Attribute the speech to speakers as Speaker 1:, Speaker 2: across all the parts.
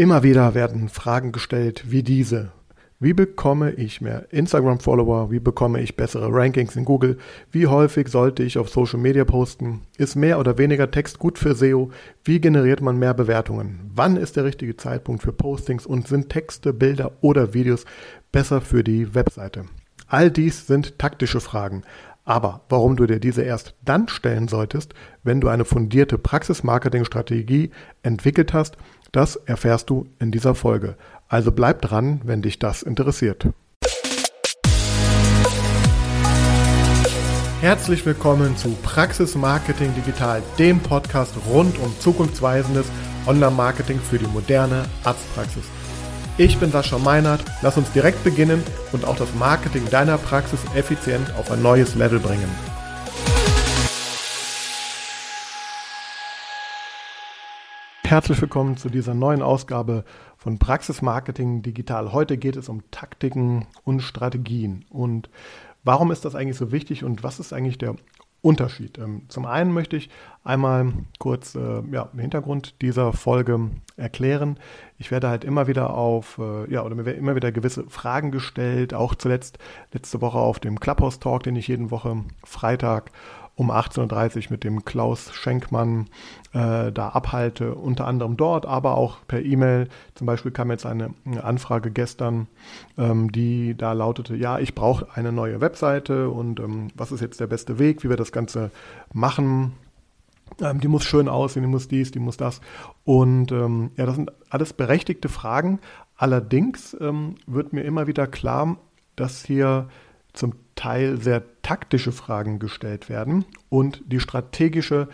Speaker 1: Immer wieder werden Fragen gestellt wie diese. Wie bekomme ich mehr Instagram-Follower? Wie bekomme ich bessere Rankings in Google? Wie häufig sollte ich auf Social Media posten? Ist mehr oder weniger Text gut für SEO? Wie generiert man mehr Bewertungen? Wann ist der richtige Zeitpunkt für Postings und sind Texte, Bilder oder Videos besser für die Webseite? All dies sind taktische Fragen. Aber warum du dir diese erst dann stellen solltest, wenn du eine fundierte Praxis-Marketing-Strategie entwickelt hast das erfährst du in dieser Folge. Also bleib dran, wenn dich das interessiert. Herzlich willkommen zu Praxis Marketing Digital, dem Podcast rund um zukunftsweisendes Online-Marketing für die moderne Arztpraxis. Ich bin Sascha Meinert, lass uns direkt beginnen und auch das Marketing deiner Praxis effizient auf ein neues Level bringen. Herzlich willkommen zu dieser neuen Ausgabe von Praxis Marketing Digital. Heute geht es um Taktiken und Strategien. Und warum ist das eigentlich so wichtig und was ist eigentlich der Unterschied? Ähm, zum einen möchte ich einmal kurz äh, ja, den Hintergrund dieser Folge erklären. Ich werde halt immer wieder auf, äh, ja, oder mir werden immer wieder gewisse Fragen gestellt, auch zuletzt letzte Woche auf dem Clubhouse Talk, den ich jeden Woche Freitag um 18.30 Uhr mit dem Klaus Schenkmann äh, da abhalte, unter anderem dort, aber auch per E-Mail. Zum Beispiel kam jetzt eine, Anfrage gestern, ähm, die da lautete, ja, ich brauche eine neue Webseite und ähm, was ist jetzt der beste Weg, wie wir das Ganze machen. Ähm, die muss schön aussehen, die muss dies, die muss das. Und ähm, ja, das sind alles berechtigte Fragen. Allerdings ähm, wird mir immer wieder klar, dass hier zum Teil sehr taktische Fragen gestellt werden und die strategische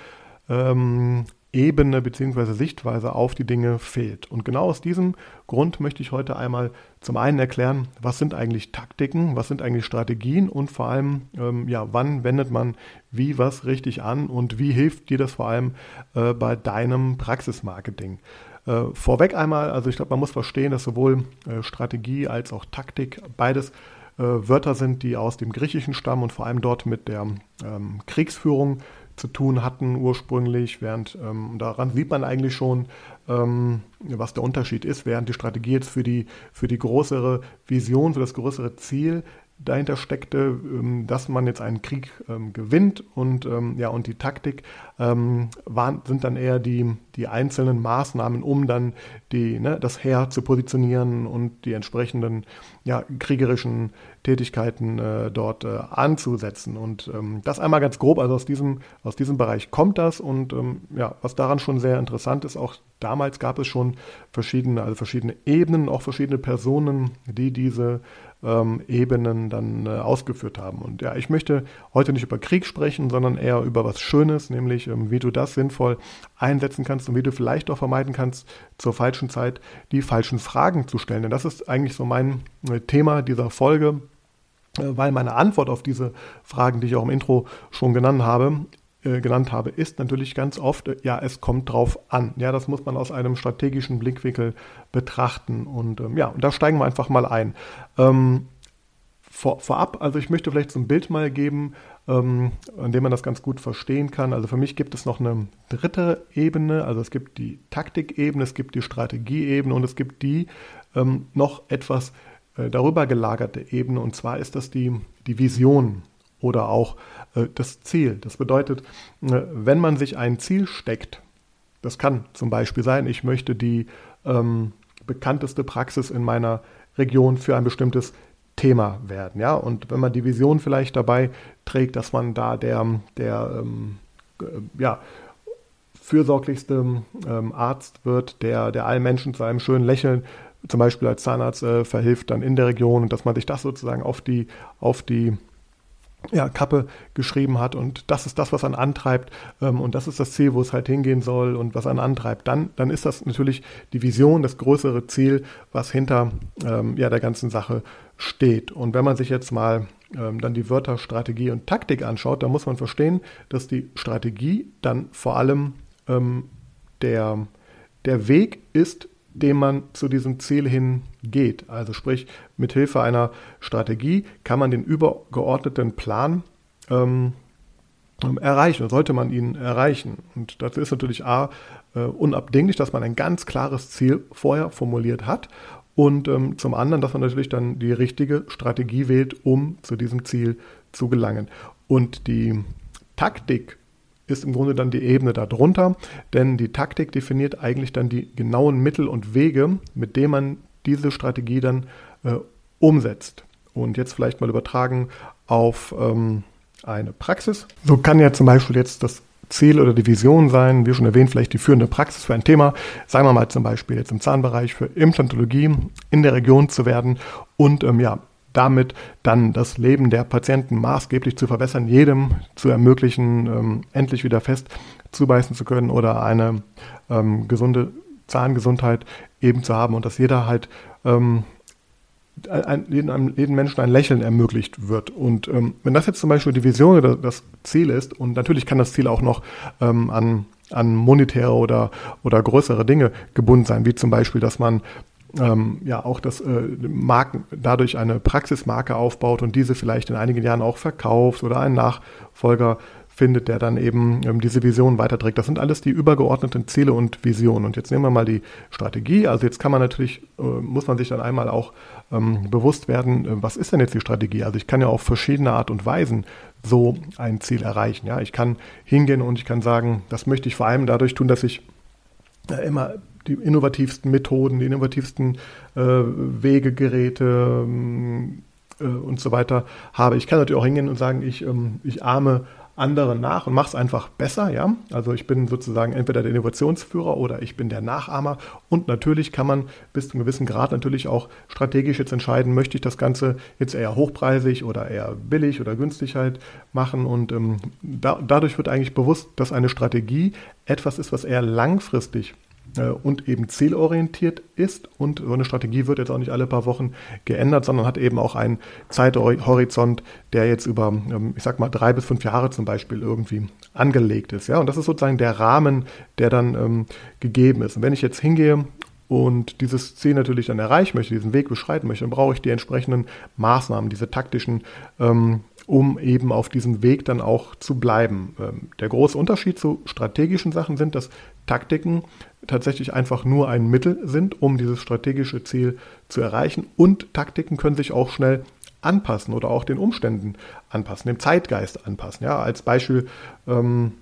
Speaker 1: ähm, Ebene bzw. Sichtweise auf die Dinge fehlt. Und genau aus diesem Grund möchte ich heute einmal zum einen erklären, was sind eigentlich Taktiken, was sind eigentlich Strategien und vor allem, ähm, ja, wann wendet man wie was richtig an und wie hilft dir das vor allem äh, bei deinem Praxismarketing. Äh, vorweg einmal, also ich glaube, man muss verstehen, dass sowohl äh, Strategie als auch Taktik beides Wörter sind, die aus dem Griechischen stammen und vor allem dort mit der ähm, Kriegsführung zu tun hatten ursprünglich, während ähm, daran sieht man eigentlich schon, ähm, was der Unterschied ist, während die Strategie jetzt für die, für die größere Vision, für das größere Ziel dahinter steckte, ähm, dass man jetzt einen Krieg ähm, gewinnt und ähm, ja und die Taktik ähm, waren, sind dann eher die, die einzelnen Maßnahmen, um dann die, ne, das Heer zu positionieren und die entsprechenden ja, kriegerischen Tätigkeiten äh, dort äh, anzusetzen. Und ähm, das einmal ganz grob, also aus diesem, aus diesem Bereich kommt das und ähm, ja, was daran schon sehr interessant ist, auch damals gab es schon verschiedene, also verschiedene Ebenen, auch verschiedene Personen, die diese ähm, Ebenen dann äh, ausgeführt haben. Und ja, ich möchte heute nicht über Krieg sprechen, sondern eher über was Schönes, nämlich ähm, wie du das sinnvoll einsetzen kannst und wie du vielleicht auch vermeiden kannst, zur falschen Zeit die falschen Fragen zu stellen. Denn das ist eigentlich so mein äh, Thema dieser Folge weil meine Antwort auf diese Fragen, die ich auch im Intro schon genannt habe, äh, genannt habe, ist natürlich ganz oft, äh, ja, es kommt drauf an. Ja, das muss man aus einem strategischen Blickwinkel betrachten. Und ähm, ja, und da steigen wir einfach mal ein. Ähm, vor, vorab, also ich möchte vielleicht so ein Bild mal geben, ähm, an dem man das ganz gut verstehen kann. Also für mich gibt es noch eine dritte Ebene, also es gibt die Taktikebene, es gibt die Strategieebene und es gibt die ähm, noch etwas äh, darüber gelagerte Ebene und zwar ist das die, die Vision oder auch äh, das Ziel. Das bedeutet, äh, wenn man sich ein Ziel steckt, das kann zum Beispiel sein, ich möchte die ähm, bekannteste Praxis in meiner Region für ein bestimmtes Thema werden. Ja? Und wenn man die Vision vielleicht dabei trägt, dass man da der, der ähm, äh, ja, fürsorglichste ähm, Arzt wird, der, der allen Menschen zu einem schönen Lächeln zum Beispiel als Zahnarzt äh, verhilft dann in der Region und dass man sich das sozusagen auf die, auf die ja, Kappe geschrieben hat und das ist das, was einen antreibt ähm, und das ist das Ziel, wo es halt hingehen soll und was einen antreibt, dann, dann ist das natürlich die Vision, das größere Ziel, was hinter ähm, ja, der ganzen Sache steht. Und wenn man sich jetzt mal ähm, dann die Wörter Strategie und Taktik anschaut, dann muss man verstehen, dass die Strategie dann vor allem ähm, der, der Weg ist, dem man zu diesem Ziel hin geht. Also sprich, mit Hilfe einer Strategie kann man den übergeordneten Plan ähm, erreichen, sollte man ihn erreichen. Und dazu ist natürlich A, äh, unabdinglich, dass man ein ganz klares Ziel vorher formuliert hat und ähm, zum anderen, dass man natürlich dann die richtige Strategie wählt, um zu diesem Ziel zu gelangen. Und die Taktik ist im Grunde dann die Ebene darunter, denn die Taktik definiert eigentlich dann die genauen Mittel und Wege, mit denen man diese Strategie dann äh, umsetzt. Und jetzt vielleicht mal übertragen auf ähm, eine Praxis. So kann ja zum Beispiel jetzt das Ziel oder die Vision sein, wie schon erwähnt, vielleicht die führende Praxis für ein Thema, sagen wir mal zum Beispiel jetzt im Zahnbereich für Implantologie in der Region zu werden und ähm, ja, damit dann das Leben der Patienten maßgeblich zu verbessern, jedem zu ermöglichen, ähm, endlich wieder fest zubeißen zu können oder eine ähm, gesunde Zahngesundheit eben zu haben und dass jeder halt ähm, ein, jedem, jedem, Menschen ein Lächeln ermöglicht wird. Und ähm, wenn das jetzt zum Beispiel die Vision oder das Ziel ist, und natürlich kann das Ziel auch noch ähm, an, an monetäre oder, oder größere Dinge gebunden sein, wie zum Beispiel, dass man ähm, ja auch das äh, Marken dadurch eine Praxismarke aufbaut und diese vielleicht in einigen Jahren auch verkauft oder einen Nachfolger findet, der dann eben ähm, diese Vision weiterträgt. Das sind alles die übergeordneten Ziele und Visionen. Und jetzt nehmen wir mal die Strategie. Also jetzt kann man natürlich, äh, muss man sich dann einmal auch ähm, bewusst werden, äh, was ist denn jetzt die Strategie? Also ich kann ja auf verschiedene Art und Weisen so ein Ziel erreichen. Ja, ich kann hingehen und ich kann sagen, das möchte ich vor allem dadurch tun, dass ich immer die innovativsten Methoden, die innovativsten äh, Wege, Geräte äh, und so weiter habe. Ich kann natürlich auch hingehen und sagen, ich, ähm, ich ahme anderen nach und mache es einfach besser, ja. Also ich bin sozusagen entweder der Innovationsführer oder ich bin der Nachahmer. Und natürlich kann man bis zu einem gewissen Grad natürlich auch strategisch jetzt entscheiden, möchte ich das Ganze jetzt eher hochpreisig oder eher billig oder günstig halt machen. Und ähm, da, dadurch wird eigentlich bewusst, dass eine Strategie etwas ist, was eher langfristig und eben zielorientiert ist. Und so eine Strategie wird jetzt auch nicht alle paar Wochen geändert, sondern hat eben auch einen Zeithorizont, der jetzt über, ähm, ich sag mal, drei bis fünf Jahre zum Beispiel irgendwie angelegt ist. Ja, und das ist sozusagen der Rahmen, der dann ähm, gegeben ist. Und wenn ich jetzt hingehe und dieses Ziel natürlich dann erreichen möchte, diesen Weg beschreiten möchte, dann brauche ich die entsprechenden Maßnahmen, diese taktischen ähm, um eben auf diesem Weg dann auch zu bleiben. Ähm, der große Unterschied zu strategischen Sachen sind, dass Taktiken tatsächlich einfach nur ein Mittel sind, um dieses strategische Ziel zu erreichen. Und Taktiken können sich auch schnell anpassen oder auch den Umständen anpassen, dem Zeitgeist anpassen. Ja, als Beispiel, ähm,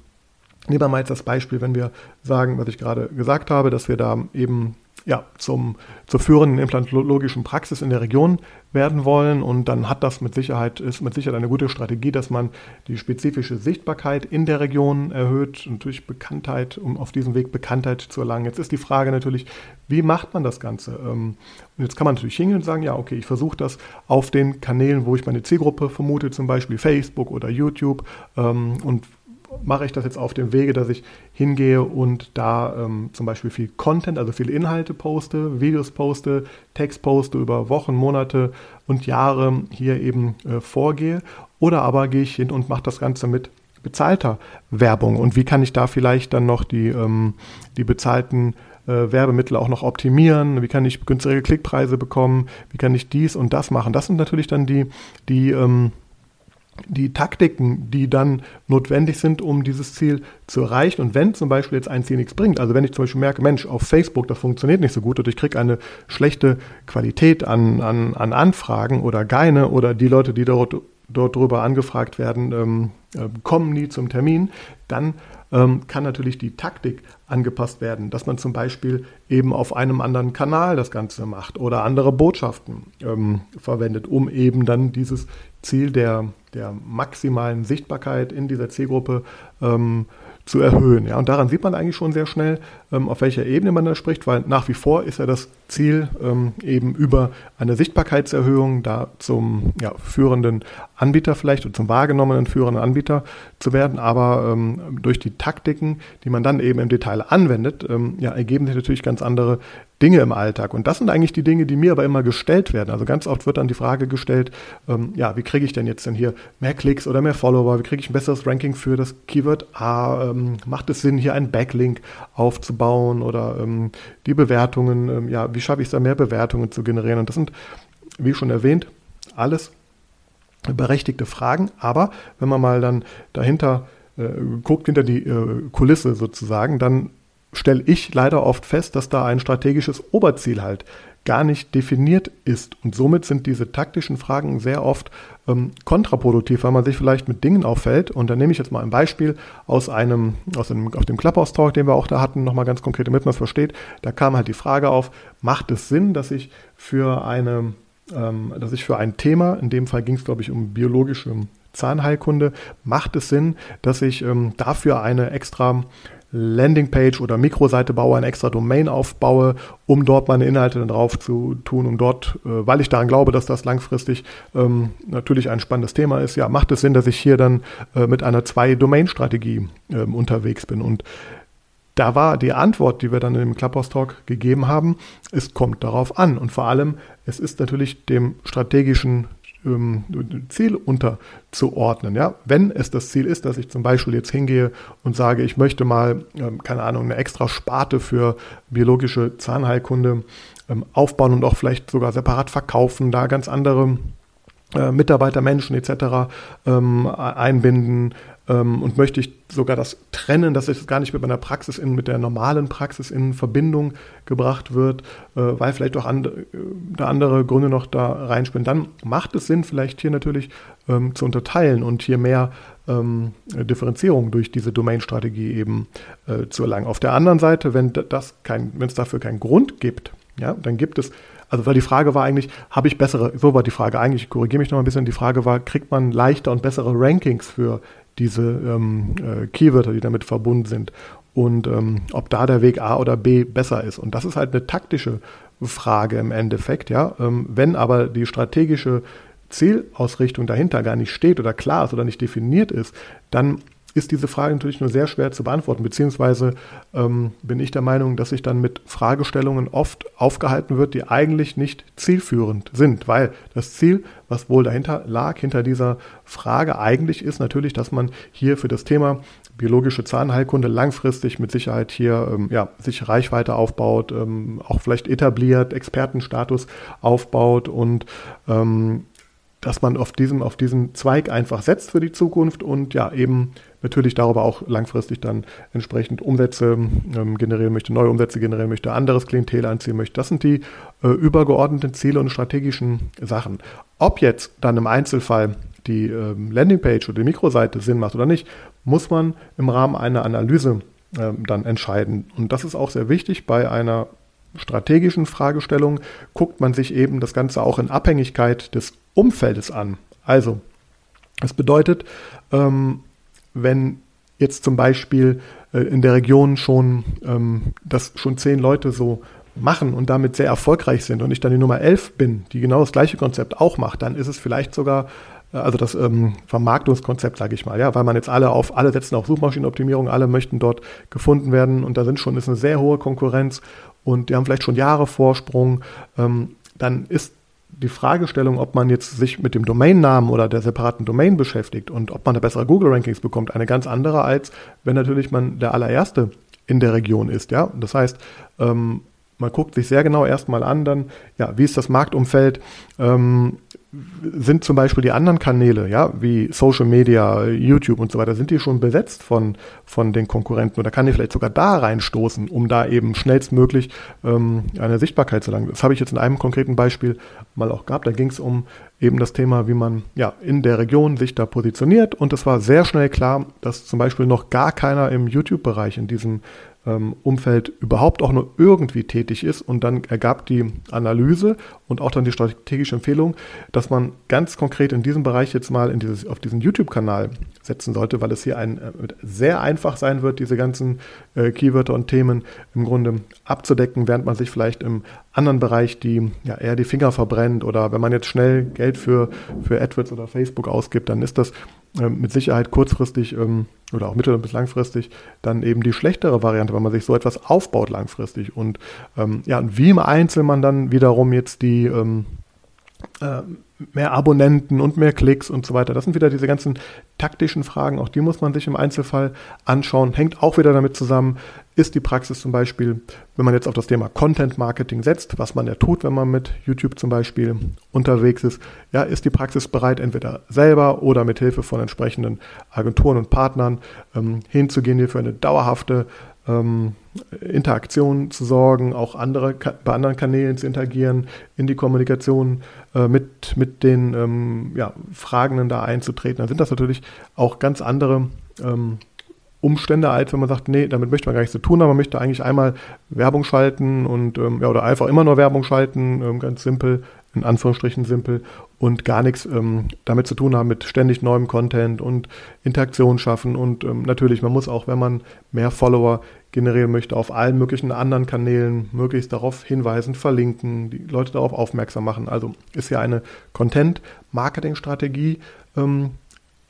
Speaker 1: nehmen wir mal jetzt das Beispiel, wenn wir sagen, was ich gerade gesagt habe, dass wir da eben ja, zum, zur führenden implantologischen Praxis in der Region werden wollen. Und dann hat das mit Sicherheit, ist mit Sicherheit eine gute Strategie, dass man die spezifische Sichtbarkeit in der Region erhöht durch Bekanntheit, um auf diesem Weg Bekanntheit zu erlangen. Jetzt ist die Frage natürlich, wie macht man das Ganze? Ähm, und jetzt kann man natürlich hingehen und sagen, ja, okay, ich versuche das auf den Kanälen, wo ich meine Zielgruppe vermute, zum Beispiel Facebook oder YouTube ähm, und mache ich das jetzt auf dem Wege, dass ich hingehe und da ähm, zum Beispiel viel Content, also viele Inhalte poste, Videos poste, Text poste über Wochen, Monate und Jahre hier eben äh, vorgehe. Oder aber gehe ich hin und mache das Ganze mit bezahlter Werbung. Und wie kann ich da vielleicht dann noch die, ähm, die bezahlten äh, Werbemittel auch noch optimieren? Wie kann ich günstige Klickpreise bekommen? Wie kann ich dies und das machen? Das sind natürlich dann die, die ähm, die Taktiken, die dann notwendig sind, um dieses Ziel zu erreichen. Und wenn zum Beispiel jetzt ein Ziel nichts bringt, also wenn ich zum Beispiel merke, Mensch, auf Facebook, das funktioniert nicht so gut oder ich kriege eine schlechte Qualität an, an, an Anfragen oder keine oder die Leute, die dort, dort drüber angefragt werden, ähm, äh, kommen nie zum Termin, dann ähm, kann natürlich die Taktik angepasst werden, dass man zum Beispiel eben auf einem anderen Kanal das Ganze macht oder andere Botschaften ähm, verwendet, um eben dann dieses Ziel der, der maximalen Sichtbarkeit in dieser Zielgruppe ähm, zu erhöhen. Ja, und daran sieht man eigentlich schon sehr schnell, ähm, auf welcher Ebene man da spricht, weil nach wie vor ist ja das Ziel ähm, eben über eine Sichtbarkeitserhöhung da zum ja, führenden Anbieter vielleicht oder zum wahrgenommenen führenden Anbieter zu werden, aber ähm, durch die Taktiken, die man dann eben im Detail anwendet, ähm, ja, ergeben sich natürlich ganz andere Dinge im Alltag. Und das sind eigentlich die Dinge, die mir aber immer gestellt werden. Also ganz oft wird dann die Frage gestellt, ähm, ja, wie kriege ich denn jetzt denn hier mehr Klicks oder mehr Follower? Wie kriege ich ein besseres Ranking für das Keyword A? Ähm, macht es Sinn, hier einen Backlink aufzubauen oder ähm, die Bewertungen? Ähm, ja, wie schaffe ich es da mehr Bewertungen zu generieren? Und das sind, wie schon erwähnt, alles berechtigte Fragen. Aber wenn man mal dann dahinter äh, guckt, hinter die äh, Kulisse sozusagen, dann stelle ich leider oft fest, dass da ein strategisches Oberziel halt gar nicht definiert ist. Und somit sind diese taktischen Fragen sehr oft ähm, kontraproduktiv, weil man sich vielleicht mit Dingen auffällt. Und dann nehme ich jetzt mal ein Beispiel aus einem, aus einem, auf dem Clubhouse-Talk, den wir auch da hatten, nochmal ganz konkret, damit man es versteht. Da kam halt die Frage auf, macht es Sinn, dass ich für eine, ähm, dass ich für ein Thema, in dem Fall ging es, glaube ich, um biologische Zahnheilkunde, macht es Sinn, dass ich ähm, dafür eine extra Landingpage oder Mikroseite baue, eine extra Domain aufbaue, um dort meine Inhalte dann drauf zu tun, um dort, äh, weil ich daran glaube, dass das langfristig ähm, natürlich ein spannendes Thema ist, ja, macht es Sinn, dass ich hier dann äh, mit einer Zwei-Domain-Strategie äh, unterwegs bin. Und da war die Antwort, die wir dann im Clubhouse Talk gegeben haben, es kommt darauf an. Und vor allem, es ist natürlich dem strategischen ähm, Ziel unterzuordnen. Ja? Wenn es das Ziel ist, dass ich zum Beispiel jetzt hingehe und sage, ich möchte mal, ähm, keine Ahnung, eine extra Sparte für biologische Zahnheilkunde ähm, aufbauen und auch vielleicht sogar separat verkaufen, da ganz andere äh, Mitarbeiter, Menschen etc. Ähm, einbinden, ähm, und möchte ich sogar das trennen, dass es gar nicht mit meiner Praxis in, mit der normalen Praxis in Verbindung gebracht wird, äh, weil vielleicht auch and, äh, da andere Gründe noch da reinspielen. Dann macht es Sinn, vielleicht hier natürlich ähm, zu unterteilen und hier mehr ähm, Differenzierung durch diese Domain-Strategie eben äh, zu erlangen. Auf der anderen Seite, wenn das kein, wenn es dafür keinen Grund gibt, ja, dann gibt es also weil die Frage war eigentlich, habe ich bessere, so war die Frage eigentlich, ich korrigiere mich noch ein bisschen, die Frage war, kriegt man leichter und bessere Rankings für diese ähm, äh, Keywörter, die damit verbunden sind. Und ähm, ob da der Weg A oder B besser ist. Und das ist halt eine taktische Frage im Endeffekt, ja. Ähm, wenn aber die strategische Zielausrichtung dahinter gar nicht steht oder klar ist oder nicht definiert ist, dann ist diese Frage natürlich nur sehr schwer zu beantworten, beziehungsweise ähm, bin ich der Meinung, dass sich dann mit Fragestellungen oft aufgehalten wird, die eigentlich nicht zielführend sind, weil das Ziel, was wohl dahinter lag, hinter dieser Frage eigentlich ist natürlich, dass man hier für das Thema biologische Zahnheilkunde langfristig mit Sicherheit hier ähm, ja, sich Reichweite aufbaut, ähm, auch vielleicht etabliert, Expertenstatus aufbaut und ähm, dass man auf diesem, auf diesen Zweig einfach setzt für die Zukunft und ja, eben natürlich darüber auch langfristig dann entsprechend Umsätze ähm, generieren möchte, neue Umsätze generieren möchte, anderes Klientel anziehen möchte. Das sind die äh, übergeordneten Ziele und strategischen Sachen. Ob jetzt dann im Einzelfall die ähm, Landingpage oder die Mikroseite Sinn macht oder nicht, muss man im Rahmen einer Analyse ähm, dann entscheiden. Und das ist auch sehr wichtig bei einer strategischen Fragestellung guckt man sich eben das Ganze auch in Abhängigkeit des Umfeldes an. Also, das bedeutet, ähm, wenn jetzt zum Beispiel äh, in der Region schon, ähm, das schon zehn Leute so machen und damit sehr erfolgreich sind und ich dann die Nummer elf bin, die genau das gleiche Konzept auch macht, dann ist es vielleicht sogar äh, also das ähm, Vermarktungskonzept, sage ich mal, ja, weil man jetzt alle auf, alle setzen auf Suchmaschinenoptimierung, alle möchten dort gefunden werden und da sind schon, ist eine sehr hohe Konkurrenz und die haben vielleicht schon Jahre Vorsprung, ähm, dann ist die Fragestellung, ob man jetzt sich mit dem Domainnamen oder der separaten Domain beschäftigt und ob man da bessere Google-Rankings bekommt, eine ganz andere, als wenn natürlich man der allererste in der Region ist. Ja? Das heißt, ähm, man guckt sich sehr genau erstmal an, dann, ja, wie ist das Marktumfeld, ähm, sind zum Beispiel die anderen Kanäle, ja, wie Social Media, YouTube und so weiter, sind die schon besetzt von, von den Konkurrenten oder kann ich vielleicht sogar da reinstoßen, um da eben schnellstmöglich ähm, eine Sichtbarkeit zu langen. Das habe ich jetzt in einem konkreten Beispiel mal auch gehabt. Da ging es um eben das Thema, wie man ja in der Region sich da positioniert und es war sehr schnell klar, dass zum Beispiel noch gar keiner im YouTube-Bereich in diesem ähm, Umfeld überhaupt auch nur irgendwie tätig ist. Und dann ergab die Analyse und auch dann die strategische Empfehlung, dass man ganz konkret in diesem Bereich jetzt mal in dieses, auf diesen YouTube-Kanal setzen sollte, weil es hier ein, äh, sehr einfach sein wird, diese ganzen äh, Keywörter und Themen im Grunde abzudecken, während man sich vielleicht im anderen Bereich die ja, eher die Finger verbrennt oder wenn man jetzt schnell Geld für, für AdWords oder Facebook ausgibt, dann ist das mit Sicherheit kurzfristig ähm, oder auch mittel- bis langfristig dann eben die schlechtere Variante, weil man sich so etwas aufbaut langfristig. Und ähm, ja, wie im Einzelnen man dann wiederum jetzt die ähm, äh, mehr Abonnenten und mehr Klicks und so weiter. Das sind wieder diese ganzen taktischen Fragen, auch die muss man sich im Einzelfall anschauen. Hängt auch wieder damit zusammen, ist die Praxis zum Beispiel, wenn man jetzt auf das Thema Content Marketing setzt, was man ja tut, wenn man mit YouTube zum Beispiel unterwegs ist, ja, ist die Praxis bereit, entweder selber oder mit Hilfe von entsprechenden Agenturen und Partnern ähm, hinzugehen, hier für eine dauerhafte ähm, Interaktion zu sorgen, auch andere, bei anderen Kanälen zu interagieren, in die Kommunikation äh, mit, mit den ähm, ja, Fragenden da einzutreten, dann sind das natürlich auch ganz andere ähm, Umstände, als wenn man sagt, nee, damit möchte man gar nichts zu tun haben, man möchte eigentlich einmal Werbung schalten und ähm, ja, oder einfach immer nur Werbung schalten, ähm, ganz simpel, in Anführungsstrichen simpel und gar nichts ähm, damit zu tun haben mit ständig neuem Content und Interaktion schaffen und ähm, natürlich, man muss auch, wenn man mehr Follower generieren möchte, auf allen möglichen anderen Kanälen möglichst darauf hinweisen, verlinken, die Leute darauf aufmerksam machen. Also ist ja eine Content-Marketing-Strategie, ähm,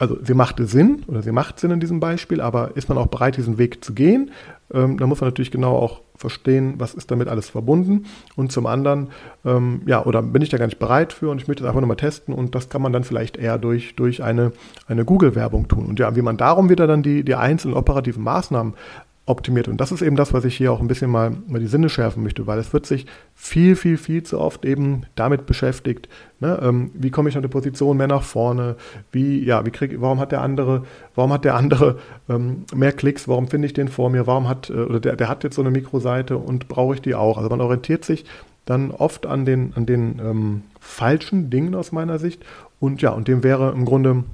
Speaker 1: also sie macht Sinn oder sie macht Sinn in diesem Beispiel, aber ist man auch bereit, diesen Weg zu gehen? Ähm, da muss man natürlich genau auch verstehen, was ist damit alles verbunden. Und zum anderen, ähm, ja, oder bin ich da gar nicht bereit für und ich möchte das einfach nochmal testen und das kann man dann vielleicht eher durch, durch eine, eine Google-Werbung tun. Und ja, wie man darum wieder dann die, die einzelnen operativen Maßnahmen optimiert. Und das ist eben das, was ich hier auch ein bisschen mal, mal die Sinne schärfen möchte, weil es wird sich viel, viel, viel zu oft eben damit beschäftigt, ne, ähm, wie komme ich an die Position mehr nach vorne, wie, ja, wie krieg, warum hat der andere, warum hat der andere ähm, mehr Klicks, warum finde ich den vor mir, warum hat, äh, oder der, der hat jetzt so eine Mikroseite und brauche ich die auch. Also man orientiert sich dann oft an den, an den ähm, falschen Dingen aus meiner Sicht. Und ja, und dem wäre im Grunde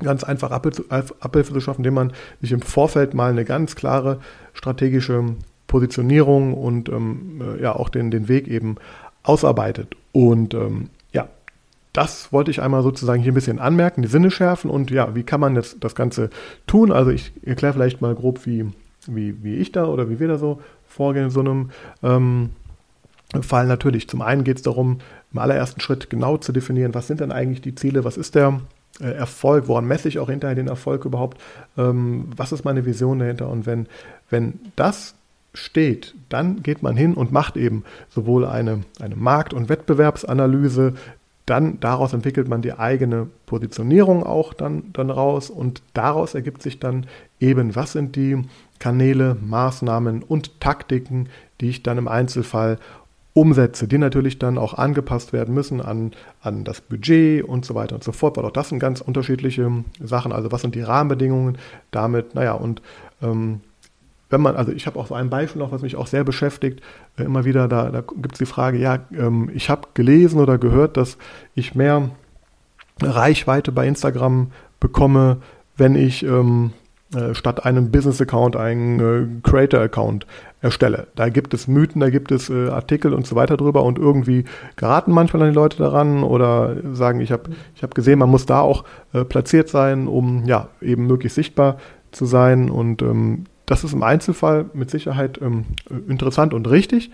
Speaker 1: ganz einfach Abhilfe zu schaffen, indem man sich im Vorfeld mal eine ganz klare strategische Positionierung und ähm, äh, ja auch den, den Weg eben ausarbeitet. Und ähm, ja, das wollte ich einmal sozusagen hier ein bisschen anmerken, die Sinne schärfen und ja, wie kann man das, das Ganze tun? Also ich erkläre vielleicht mal grob, wie, wie, wie ich da oder wie wir da so vorgehen in so einem ähm, Fall. Natürlich, zum einen geht es darum, im allerersten Schritt genau zu definieren, was sind denn eigentlich die Ziele, was ist der Erfolg, woran messe ich auch hinterher den Erfolg überhaupt, ähm, was ist meine Vision dahinter? Und wenn, wenn das steht, dann geht man hin und macht eben sowohl eine, eine Markt- und Wettbewerbsanalyse, dann daraus entwickelt man die eigene Positionierung auch dann, dann raus und daraus ergibt sich dann eben, was sind die Kanäle, Maßnahmen und Taktiken, die ich dann im Einzelfall Umsätze, die natürlich dann auch angepasst werden müssen an, an das Budget und so weiter und so fort, weil auch das sind ganz unterschiedliche Sachen. Also was sind die Rahmenbedingungen damit? Naja, und ähm, wenn man, also ich habe auch so ein Beispiel noch, was mich auch sehr beschäftigt, äh, immer wieder, da, da gibt es die Frage, ja, ähm, ich habe gelesen oder gehört, dass ich mehr Reichweite bei Instagram bekomme, wenn ich ähm, äh, statt einem Business-Account einen äh, Creator-Account erstelle. Da gibt es Mythen, da gibt es äh, Artikel und so weiter drüber und irgendwie geraten manchmal dann die Leute daran oder sagen, ich habe ich hab gesehen, man muss da auch äh, platziert sein, um ja eben möglichst sichtbar zu sein und ähm, das ist im Einzelfall mit Sicherheit ähm, interessant und richtig,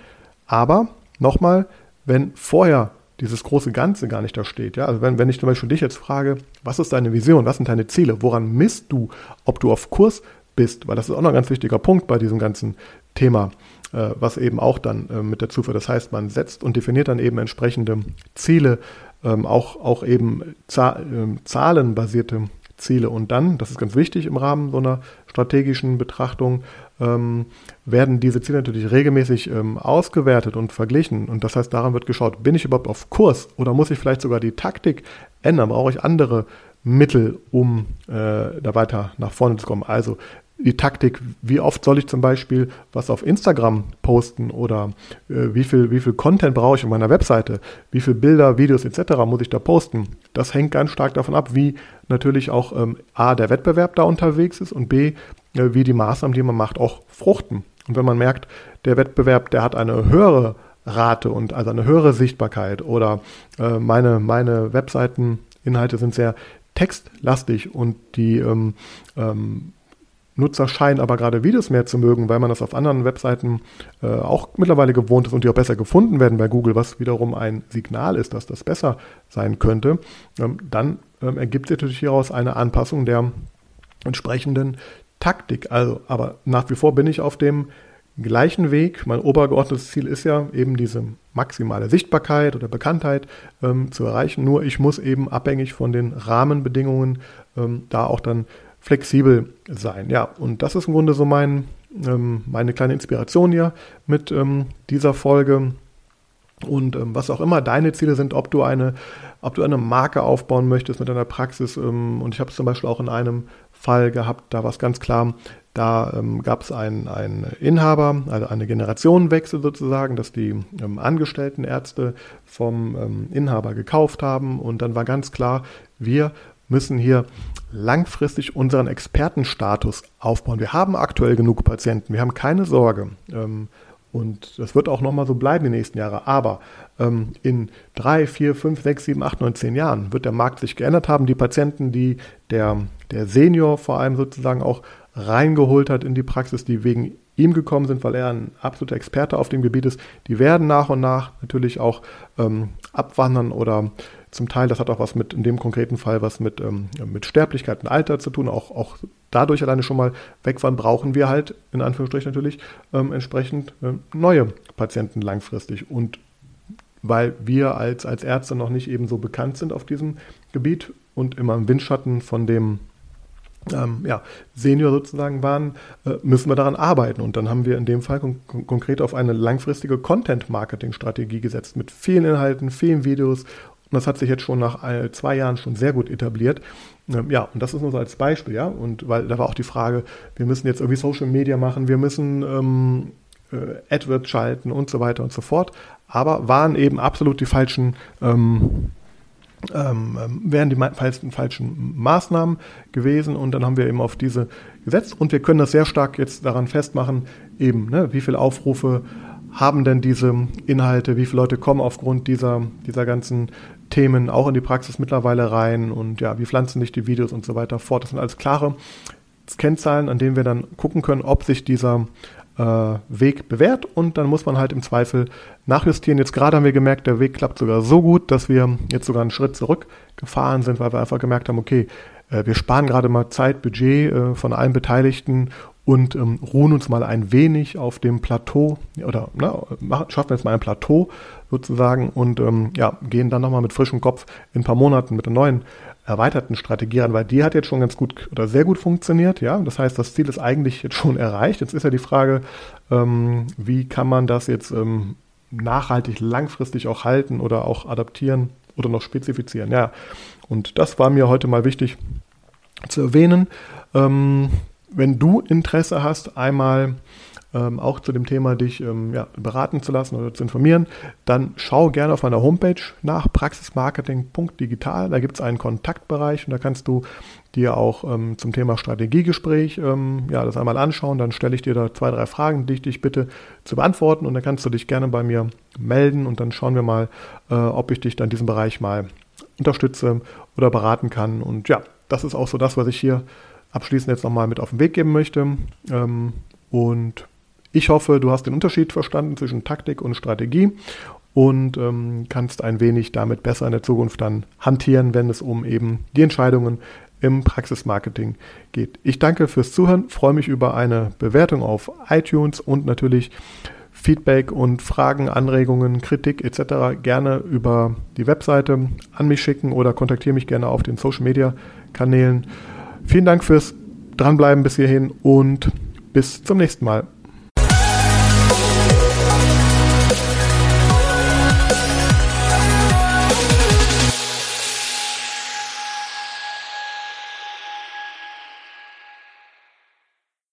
Speaker 1: aber nochmal, wenn vorher dieses große Ganze gar nicht da steht. Ja? Also wenn, wenn ich zum Beispiel dich jetzt frage, was ist deine Vision, was sind deine Ziele, woran misst du, ob du auf Kurs bist, weil das ist auch noch ein ganz wichtiger Punkt bei diesem ganzen Thema, äh, was eben auch dann äh, mit dazu führt. Das heißt, man setzt und definiert dann eben entsprechende Ziele, ähm, auch, auch eben Zahl, äh, zahlenbasierte Ziele. Und dann, das ist ganz wichtig im Rahmen so einer strategischen Betrachtung, ähm, werden diese Ziele natürlich regelmäßig ähm, ausgewertet und verglichen. Und das heißt, daran wird geschaut, bin ich überhaupt auf Kurs oder muss ich vielleicht sogar die Taktik ändern? Brauche ich andere Mittel, um äh, da weiter nach vorne zu kommen? Also die Taktik, wie oft soll ich zum Beispiel was auf Instagram posten oder äh, wie, viel, wie viel Content brauche ich auf meiner Webseite, wie viele Bilder, Videos etc. muss ich da posten. Das hängt ganz stark davon ab, wie natürlich auch ähm, A, der Wettbewerb da unterwegs ist und B, äh, wie die Maßnahmen, die man macht, auch fruchten. Und wenn man merkt, der Wettbewerb, der hat eine höhere Rate und also eine höhere Sichtbarkeit oder äh, meine, meine Webseiteninhalte sind sehr textlastig und die ähm, ähm, Nutzer scheinen aber gerade Videos mehr zu mögen, weil man das auf anderen Webseiten äh, auch mittlerweile gewohnt ist und die auch besser gefunden werden bei Google, was wiederum ein Signal ist, dass das besser sein könnte, ähm, dann ähm, ergibt sich natürlich hieraus eine Anpassung der entsprechenden Taktik. Also, aber nach wie vor bin ich auf dem gleichen Weg. Mein obergeordnetes Ziel ist ja eben diese maximale Sichtbarkeit oder Bekanntheit ähm, zu erreichen. Nur ich muss eben abhängig von den Rahmenbedingungen ähm, da auch dann flexibel sein. Ja, und das ist im Grunde so mein, ähm, meine kleine Inspiration hier mit ähm, dieser Folge. Und ähm, was auch immer deine Ziele sind, ob du eine, ob du eine Marke aufbauen möchtest mit deiner Praxis. Ähm, und ich habe es zum Beispiel auch in einem Fall gehabt, da war es ganz klar, da ähm, gab es einen, Inhaber, also eine Generationenwechsel sozusagen, dass die ähm, angestellten Ärzte vom ähm, Inhaber gekauft haben. Und dann war ganz klar, wir müssen hier langfristig unseren Expertenstatus aufbauen. Wir haben aktuell genug Patienten, wir haben keine Sorge. Ähm, und das wird auch nochmal so bleiben die nächsten Jahre. Aber ähm, in drei, vier, fünf, sechs, sieben, acht, neun, zehn Jahren wird der Markt sich geändert haben. Die Patienten, die der, der Senior vor allem sozusagen auch reingeholt hat in die Praxis, die wegen ihm gekommen sind, weil er ein absoluter Experte auf dem Gebiet ist, die werden nach und nach natürlich auch ähm, abwandern oder zum Teil, das hat auch was mit, in dem konkreten Fall, was mit, ähm, mit Sterblichkeit und Alter zu tun, auch, auch dadurch alleine schon mal weg waren, brauchen wir halt, in Anführungsstrichen natürlich, ähm, entsprechend äh, neue Patienten langfristig. Und weil wir als, als Ärzte noch nicht eben so bekannt sind auf diesem Gebiet und immer im Windschatten von dem ähm, ja, Senior sozusagen waren, äh, müssen wir daran arbeiten. Und dann haben wir in dem Fall kon konkret auf eine langfristige Content-Marketing-Strategie gesetzt mit vielen Inhalten, vielen Videos. Und das hat sich jetzt schon nach zwei Jahren schon sehr gut etabliert. Ähm, ja, und das ist nur so als Beispiel, ja. Und weil da war auch die Frage, wir müssen jetzt irgendwie Social Media machen, wir müssen ähm, äh, AdWords schalten und so weiter und so fort. Aber waren eben absolut die falschen ähm, ähm, ähm, wären die falschen, falschen Maßnahmen gewesen und dann haben wir eben auf diese gesetzt und wir können das sehr stark jetzt daran festmachen, eben, ne, wie viele Aufrufe haben denn diese Inhalte, wie viele Leute kommen aufgrund dieser, dieser ganzen Themen auch in die Praxis mittlerweile rein und ja, wie pflanzen sich die Videos und so weiter fort. Das sind alles klare Kennzahlen, an denen wir dann gucken können, ob sich dieser äh, Weg bewährt und dann muss man halt im Zweifel nachjustieren. Jetzt gerade haben wir gemerkt, der Weg klappt sogar so gut, dass wir jetzt sogar einen Schritt zurückgefahren sind, weil wir einfach gemerkt haben, okay, äh, wir sparen gerade mal Zeit, Budget äh, von allen Beteiligten und ähm, ruhen uns mal ein wenig auf dem Plateau oder na, machen, schaffen jetzt mal ein Plateau sozusagen und ähm, ja, gehen dann nochmal mit frischem Kopf in ein paar Monaten mit einer neuen erweiterten Strategie an, weil die hat jetzt schon ganz gut oder sehr gut funktioniert. Ja, das heißt, das Ziel ist eigentlich jetzt schon erreicht. Jetzt ist ja die Frage, ähm, wie kann man das jetzt ähm, nachhaltig, langfristig auch halten oder auch adaptieren oder noch spezifizieren. Ja, und das war mir heute mal wichtig zu erwähnen. Ähm, wenn du Interesse hast, einmal ähm, auch zu dem Thema dich ähm, ja, beraten zu lassen oder zu informieren, dann schau gerne auf meiner Homepage nach praxismarketing.digital. Da gibt es einen Kontaktbereich und da kannst du dir auch ähm, zum Thema Strategiegespräch ähm, ja, das einmal anschauen. Dann stelle ich dir da zwei, drei Fragen, die ich dich bitte zu beantworten und dann kannst du dich gerne bei mir melden und dann schauen wir mal, äh, ob ich dich dann in diesem Bereich mal unterstütze oder beraten kann. Und ja, das ist auch so das, was ich hier abschließend jetzt nochmal mit auf den Weg geben möchte. Ähm, und ich hoffe, du hast den Unterschied verstanden zwischen Taktik und Strategie und ähm, kannst ein wenig damit besser in der Zukunft dann hantieren, wenn es um eben die Entscheidungen im Praxismarketing geht. Ich danke fürs Zuhören, freue mich über eine Bewertung auf iTunes und natürlich Feedback und Fragen, Anregungen, Kritik etc. gerne über die Webseite an mich schicken oder kontaktiere mich gerne auf den Social Media Kanälen. Vielen Dank fürs Dranbleiben bis hierhin und bis zum nächsten Mal.